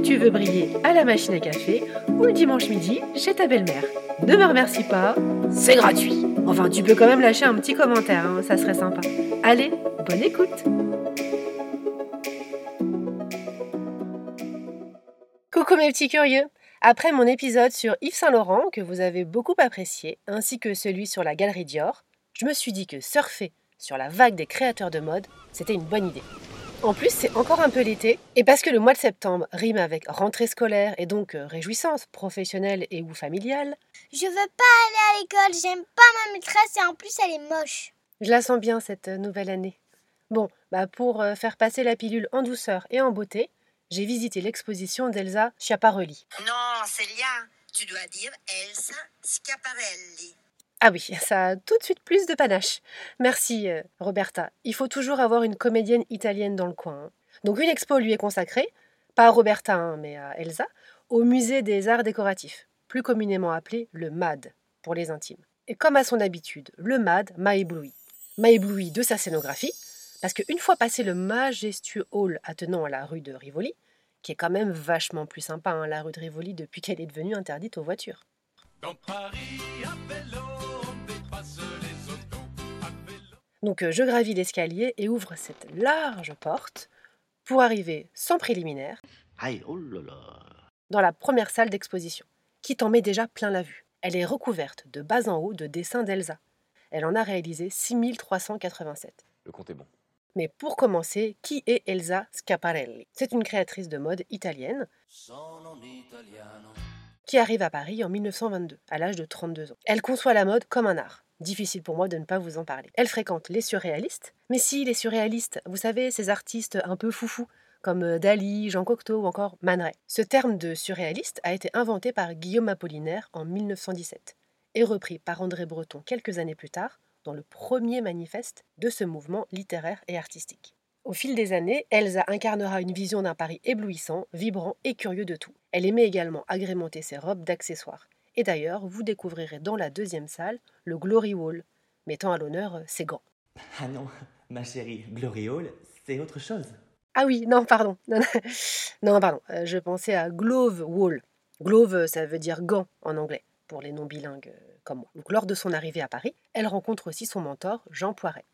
tu veux briller à la machine à café ou le dimanche midi chez ta belle-mère. Ne me remercie pas, c'est gratuit. Enfin, tu peux quand même lâcher un petit commentaire, hein, ça serait sympa. Allez, bonne écoute Coucou mes petits curieux Après mon épisode sur Yves Saint-Laurent, que vous avez beaucoup apprécié, ainsi que celui sur la galerie Dior, je me suis dit que surfer sur la vague des créateurs de mode, c'était une bonne idée. En plus, c'est encore un peu l'été, et parce que le mois de septembre rime avec rentrée scolaire et donc euh, réjouissance professionnelle et ou familiale. Je veux pas aller à l'école, j'aime pas ma maîtresse et en plus elle est moche. Je la sens bien cette euh, nouvelle année. Bon, bah pour euh, faire passer la pilule en douceur et en beauté, j'ai visité l'exposition d'Elsa Schiaparelli. Non, Célia, tu dois dire Elsa Schiaparelli. Ah oui, ça a tout de suite plus de panache. Merci, euh, Roberta. Il faut toujours avoir une comédienne italienne dans le coin. Hein. Donc une expo lui est consacrée, pas à Roberta, hein, mais à Elsa, au musée des arts décoratifs, plus communément appelé le MAD pour les intimes. Et comme à son habitude, le MAD m'a ébloui. M'a ébloui de sa scénographie, parce qu'une fois passé le majestueux hall attenant à la rue de Rivoli, qui est quand même vachement plus sympa, hein, la rue de Rivoli, depuis qu'elle est devenue interdite aux voitures. Donc euh, je gravis l'escalier et ouvre cette large porte pour arriver sans préliminaire oh dans la première salle d'exposition, qui t'en met déjà plein la vue. Elle est recouverte de bas en haut de dessins d'Elsa. Elle en a réalisé 6387. Le compte est bon. Mais pour commencer, qui est Elsa Schiaparelli? C'est une créatrice de mode italienne qui arrive à Paris en 1922, à l'âge de 32 ans. Elle conçoit la mode comme un art. Difficile pour moi de ne pas vous en parler. Elle fréquente les surréalistes, mais si les surréalistes, vous savez, ces artistes un peu foufous, comme euh, Dali, Jean Cocteau ou encore Man Ray. Ce terme de surréaliste a été inventé par Guillaume Apollinaire en 1917 et repris par André Breton quelques années plus tard dans le premier manifeste de ce mouvement littéraire et artistique. Au fil des années, Elsa incarnera une vision d'un Paris éblouissant, vibrant et curieux de tout. Elle aimait également agrémenter ses robes d'accessoires. Et d'ailleurs, vous découvrirez dans la deuxième salle le Glory Wall, mettant à l'honneur euh, ses gants. Ah non, ma chérie, Glory Hall, c'est autre chose. Ah oui, non, pardon. Non, pardon. Euh, je pensais à Glove Wall. Glove, euh, ça veut dire gant en anglais, pour les non bilingues comme moi. Donc, lors de son arrivée à Paris, elle rencontre aussi son mentor, Jean Poiret,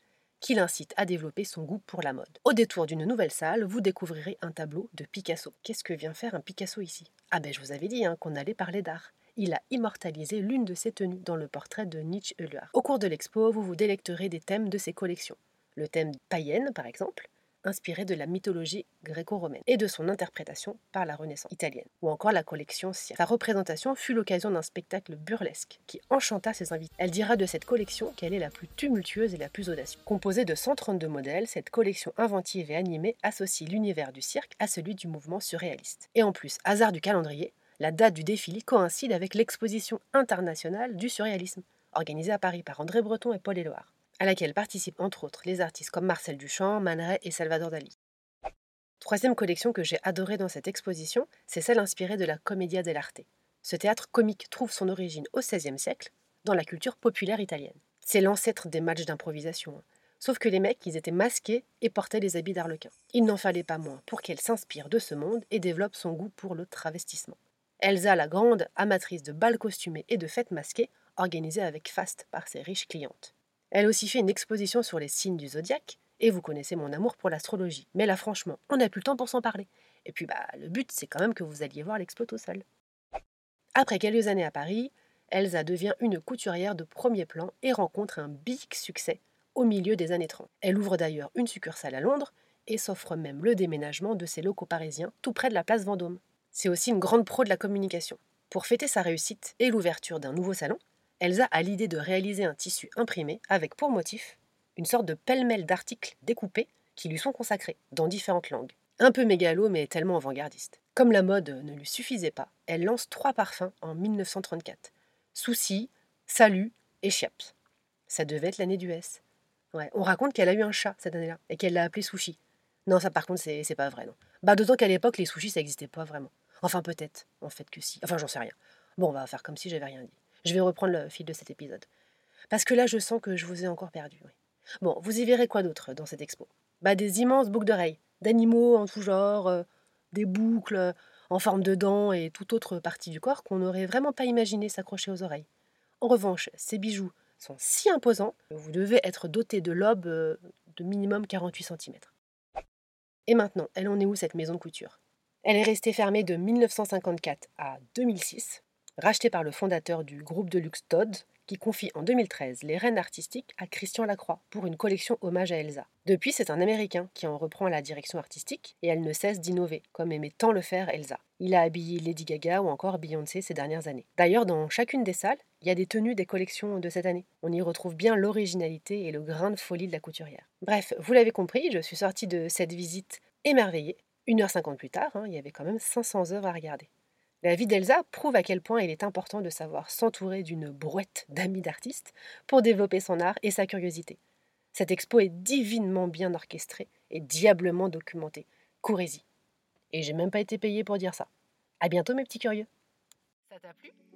qui l'incite à développer son goût pour la mode. Au détour d'une nouvelle salle, vous découvrirez un tableau de Picasso. Qu'est-ce que vient faire un Picasso ici? Ah ben, je vous avais dit hein, qu'on allait parler d'art il a immortalisé l'une de ses tenues dans le portrait de Nietzsche Euler. Au cours de l'expo, vous vous délecterez des thèmes de ses collections. Le thème païenne, par exemple, inspiré de la mythologie gréco-romaine et de son interprétation par la Renaissance italienne, ou encore la collection Sia. Sa représentation fut l'occasion d'un spectacle burlesque qui enchanta ses invités. Elle dira de cette collection qu'elle est la plus tumultueuse et la plus audacieuse. Composée de 132 modèles, cette collection inventive et animée associe l'univers du cirque à celui du mouvement surréaliste. Et en plus, hasard du calendrier, la date du défilé coïncide avec l'exposition internationale du surréalisme, organisée à Paris par André Breton et Paul Éloire, à laquelle participent entre autres les artistes comme Marcel Duchamp, Man et Salvador Dali. Troisième collection que j'ai adorée dans cette exposition, c'est celle inspirée de la Commedia dell'arte. Ce théâtre comique trouve son origine au XVIe siècle, dans la culture populaire italienne. C'est l'ancêtre des matchs d'improvisation. Hein. Sauf que les mecs, ils étaient masqués et portaient les habits d'arlequin. Il n'en fallait pas moins pour qu'elle s'inspire de ce monde et développe son goût pour le travestissement. Elsa la grande, amatrice de bals costumés et de fêtes masquées, organisées avec faste par ses riches clientes. Elle aussi fait une exposition sur les signes du zodiaque, et vous connaissez mon amour pour l'astrologie. Mais là, franchement, on n'a plus le temps pour s'en parler. Et puis, bah, le but, c'est quand même que vous alliez voir l'expo tout seul. Après quelques années à Paris, Elsa devient une couturière de premier plan et rencontre un big succès au milieu des années 30. Elle ouvre d'ailleurs une succursale à Londres et s'offre même le déménagement de ses locaux parisiens tout près de la place Vendôme. C'est aussi une grande pro de la communication. Pour fêter sa réussite et l'ouverture d'un nouveau salon, Elsa a l'idée de réaliser un tissu imprimé avec pour motif une sorte de pêle-mêle d'articles découpés qui lui sont consacrés dans différentes langues. Un peu mégalo mais tellement avant-gardiste. Comme la mode ne lui suffisait pas, elle lance trois parfums en 1934. Souci, Salut et Chiaps. Ça devait être l'année du S. Ouais, on raconte qu'elle a eu un chat cette année-là et qu'elle l'a appelé Sushi. Non, ça par contre, c'est pas vrai, non. Bah, d'autant qu'à l'époque, les sushis, ça n'existait pas vraiment. Enfin, peut-être, en fait que si. Enfin, j'en sais rien. Bon, on va faire comme si j'avais rien dit. Je vais reprendre le fil de cet épisode. Parce que là, je sens que je vous ai encore perdu. Bon, vous y verrez quoi d'autre dans cette expo? Bah, des immenses boucles d'oreilles, d'animaux en tout genre, euh, des boucles euh, en forme de dents et toute autre partie du corps qu'on n'aurait vraiment pas imaginé s'accrocher aux oreilles. En revanche, ces bijoux sont si imposants que vous devez être doté de lobes euh, de minimum 48 cm. Et maintenant, elle en est où cette maison de couture? Elle est restée fermée de 1954 à 2006, rachetée par le fondateur du groupe de luxe Todd, qui confie en 2013 les rênes artistiques à Christian Lacroix pour une collection hommage à Elsa. Depuis, c'est un Américain qui en reprend la direction artistique et elle ne cesse d'innover, comme aimait tant le faire Elsa. Il a habillé Lady Gaga ou encore Beyoncé ces dernières années. D'ailleurs, dans chacune des salles, il y a des tenues des collections de cette année. On y retrouve bien l'originalité et le grain de folie de la couturière. Bref, vous l'avez compris, je suis sortie de cette visite émerveillée. Une heure cinquante plus tard, hein, il y avait quand même 500 œuvres à regarder. La vie d'Elsa prouve à quel point il est important de savoir s'entourer d'une brouette d'amis d'artistes pour développer son art et sa curiosité. Cette expo est divinement bien orchestrée et diablement documentée. Courez-y. Et j'ai même pas été payé pour dire ça. À bientôt mes petits curieux. Ça t'a plu?